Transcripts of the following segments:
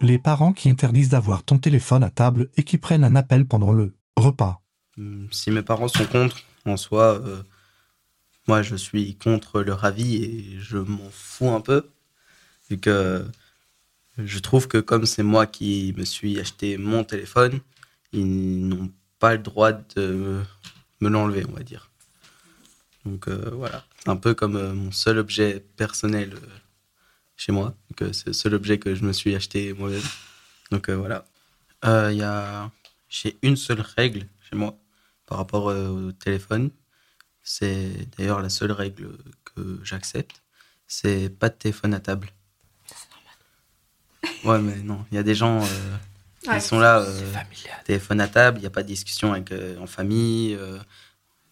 Les parents qui interdisent d'avoir ton téléphone à table et qui prennent un appel pendant le repas. Hmm, Si mes parents sont contre, en soi, euh, moi je suis contre leur avis et je m'en fous un peu. Vu que je trouve que comme c'est moi qui me suis acheté mon téléphone, ils n'ont pas le droit de me l'enlever, on va dire. Donc euh, voilà, un peu comme euh, mon seul objet personnel chez moi. Donc euh, c'est le seul objet que je me suis acheté moi-même. Donc euh, voilà. Euh, Il y a... J'ai une seule règle chez moi par rapport euh, au téléphone. C'est d'ailleurs la seule règle que j'accepte. C'est pas de téléphone à table. Ouais, mais non, il y a des gens euh, qui Ouais, sont là, euh, téléphone à table, il n'y a pas de discussion avec, euh, en famille, euh,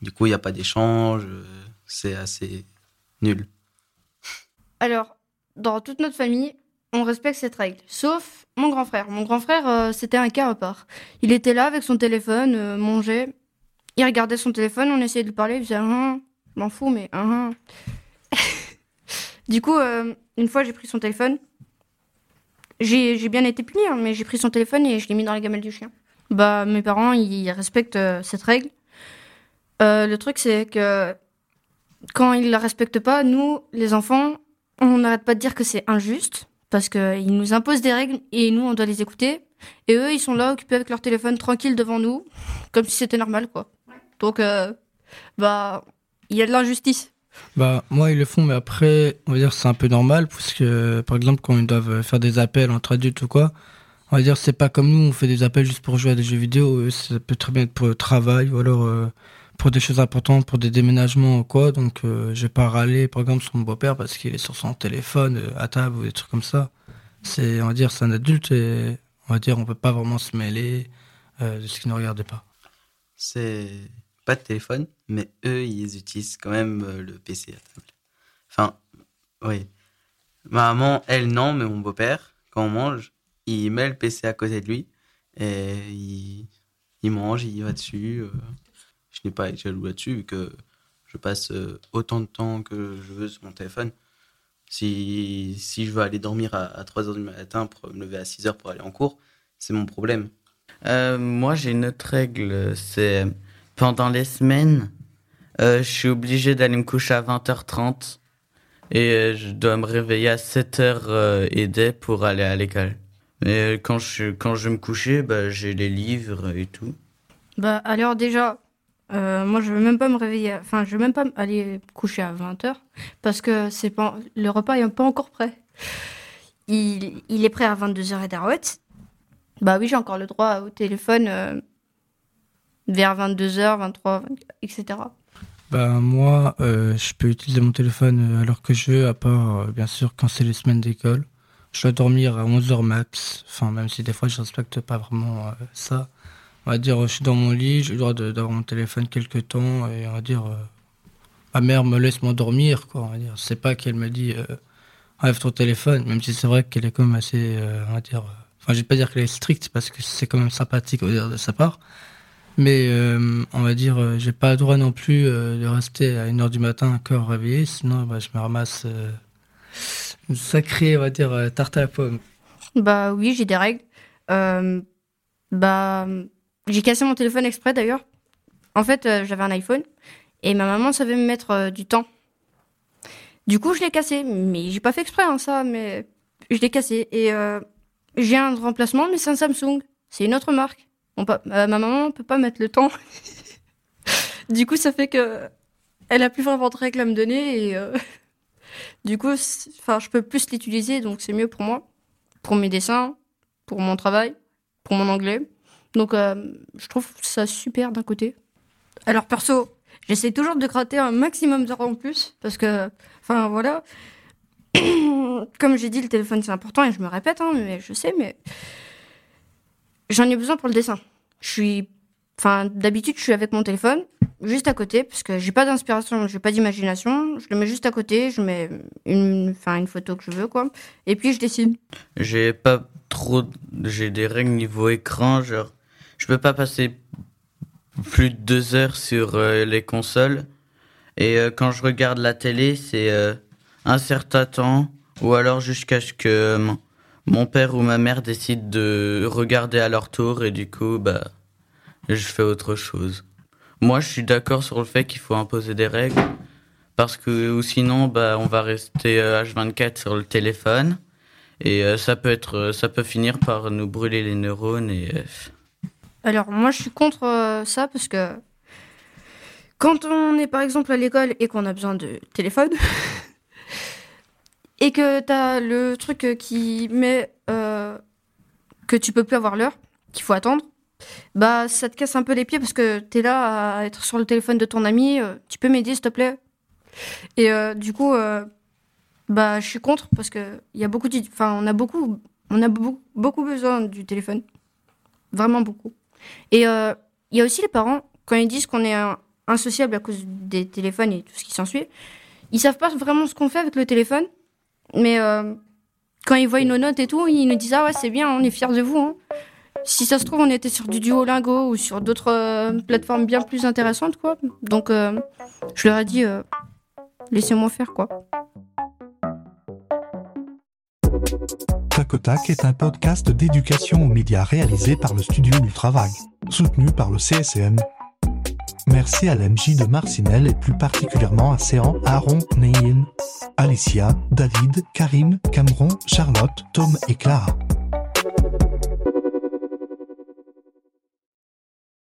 du coup, il n'y a pas d'échange, euh, c'est assez nul. Alors, dans toute notre famille, on respecte cette règle, sauf mon grand frère. Mon grand frère, euh, c'était un cas à part. Il était là avec son téléphone, euh, mangeait, il regardait son téléphone, on essayait de lui parler, il faisait un, je m'en fous, mais un. du coup, euh, une fois, j'ai pris son téléphone. J'ai bien été puni, hein, mais j'ai pris son téléphone et je l'ai mis dans la gamelle du chien. Bah, mes parents, ils respectent cette règle. Le truc, c'est que quand ils la respectent pas, nous, les enfants, on n'arrête pas de dire que c'est injuste parce qu'ils nous imposent des règles et nous, on doit les écouter. Et eux, ils sont là occupés avec leur téléphone tranquille devant nous, comme si c'était normal, quoi. Donc, euh, bah, il y a de l'injustice. Bah, moi, ils le font, mais après, on va dire c'est un peu normal, parce que, par exemple, quand ils doivent faire des appels entre adultes ou quoi, on va dire c'est pas comme nous, on fait des appels juste pour jouer à des jeux vidéo, ça peut très bien être pour le travail, ou alors euh, pour des choses importantes, pour des déménagements ou quoi, donc euh, je vais pas râler, par exemple, sur mon beau-père parce qu'il est sur son téléphone euh, à table ou des trucs comme ça. C'est, on va dire, c'est un adulte et on va dire on peut pas vraiment se mêler euh, de ce qui ne regarde pas. C'est pas de téléphone, mais eux, ils utilisent quand même euh, le PC à table. Enfin, oui. Ma maman, elle, non, mais mon beau-père, quand on mange, il met le PC à côté de lui et il, il mange, il va dessus. Euh. Pas jaloux là-dessus, vu que je passe euh, autant de temps que je veux sur mon téléphone. Si, si je veux aller dormir à, à 3h du matin pour me lever à 6h pour aller en cours, c'est mon problème. Euh, moi, j'ai une autre règle. C'est pendant les semaines, euh, je suis obligé d'aller me coucher à 20h30 et euh, je dois me réveiller à 7h euh, et des pour aller à l'école. Mais euh, quand je, quand je vais me coucher, bah, j'ai les livres et tout. Bah, alors déjà, euh, moi, je veux même pas me réveiller, enfin, je veux même pas aller coucher à 20h parce que c'est pas, le repas est pas encore prêt. Il, il est prêt à 22h et d'arouette. Bah oui, j'ai encore le droit au téléphone euh, vers 22h, 23, etc. Bah moi, euh, je peux utiliser mon téléphone euh, alors que je veux, à part euh, bien sûr quand c'est les semaines d'école. Je dois dormir à 11h max, enfin même si des fois je respecte pas vraiment euh, ça. On va dire, je suis dans mon lit, j'ai le droit d'avoir mon téléphone quelques temps et on va dire, euh, ma mère me laisse m'endormir, quoi. On va dire, c'est pas qu'elle me dit, euh, enlève ton téléphone, même si c'est vrai qu'elle est quand même assez, euh, on va dire, euh, enfin je vais pas dire qu'elle est stricte parce que c'est quand même sympathique on va dire, de sa part. Mais on va dire, j'ai pas le droit non plus de rester à 1h du matin encore réveillé, sinon bah, je me ramasse une sacrée, on va dire, tarte à la pomme. Bah oui, j'ai des règles. Bah, j'ai cassé mon téléphone exprès d'ailleurs. En fait, euh, j'avais un iPhone et ma maman savait me mettre euh, du temps. Du coup, je l'ai cassé, mais j'ai pas fait exprès hein, ça, mais je l'ai cassé et euh, j'ai un remplacement, mais c'est un Samsung. C'est une autre marque. On peut- euh, ma maman peut pas mettre le temps. du coup, ça fait que elle a plus vraiment de règles à me donner et du coup, enfin, je peux plus l'utiliser, donc c'est mieux pour moi pour mes dessins, pour mon travail, pour mon anglais. Donc, euh, je trouve ça super d'un côté. Alors, perso, j'essaie toujours de gratter un maximum d'heures en plus, parce que, enfin, voilà. Comme j'ai dit, le téléphone, c'est important, et je me répète, hein, mais je sais, mais j'en ai besoin pour le dessin. Je suis, enfin, d'habitude, je suis avec mon téléphone, juste à côté, parce que j'ai pas d'inspiration, j'ai pas d'imagination. Je le mets juste à côté, je mets une, enfin, une photo que je veux, quoi. Et puis, je dessine. J'ai pas trop. J'ai des règles niveau écran, genre. Je peux pas passer plus de deux heures sur euh, les consoles. Et euh, quand je regarde la télé, c'est euh, un certain temps, ou alors jusqu'à ce que mon- père ou ma mère décide de regarder à leur tour et du coup, bah, je fais autre chose. Moi, je suis d'accord sur le fait qu'il faut imposer des règles parce que ou sinon, bah, on va rester H24 euh, sur le téléphone et ça peut être, ça peut finir par nous brûler les neurones et. Alors moi, je suis contre ça parce que quand on est par exemple à l'école et qu'on a besoin de téléphone, et que tu as le truc qui met euh, que tu peux plus avoir l'heure, qu'il faut attendre, bah ça te casse un peu les pieds parce que tu es là à être sur le téléphone de ton ami, euh, tu peux m'aider s'il te plaît Et euh, du coup, bah je suis contre parce que y a beaucoup, enfin on a beaucoup, on a beaucoup besoin du téléphone, vraiment beaucoup. Et il y a aussi les parents quand ils disent qu'on est insociable à cause des téléphones et tout ce qui s'ensuit, ils savent pas vraiment ce qu'on fait avec le téléphone mais euh, quand ils voient nos notes et tout, ils nous disent Ah ouais, c'est bien, on est fiers de vous. Hein. Si ça se trouve, on était sur du Duolingo ou sur d'autres euh, plateformes bien plus intéressantes, quoi. Donc, euh, je leur ai dit Laissez-moi faire, quoi. Tac est un podcast d'éducation aux médias réalisé par le studio Ultravague, soutenu par le CSM Merci à l'MJ de Marcinelle et plus particulièrement à Séan, Aaron, Neyin, Alicia, David, Karim, Cameron, Charlotte, Tom et Clara.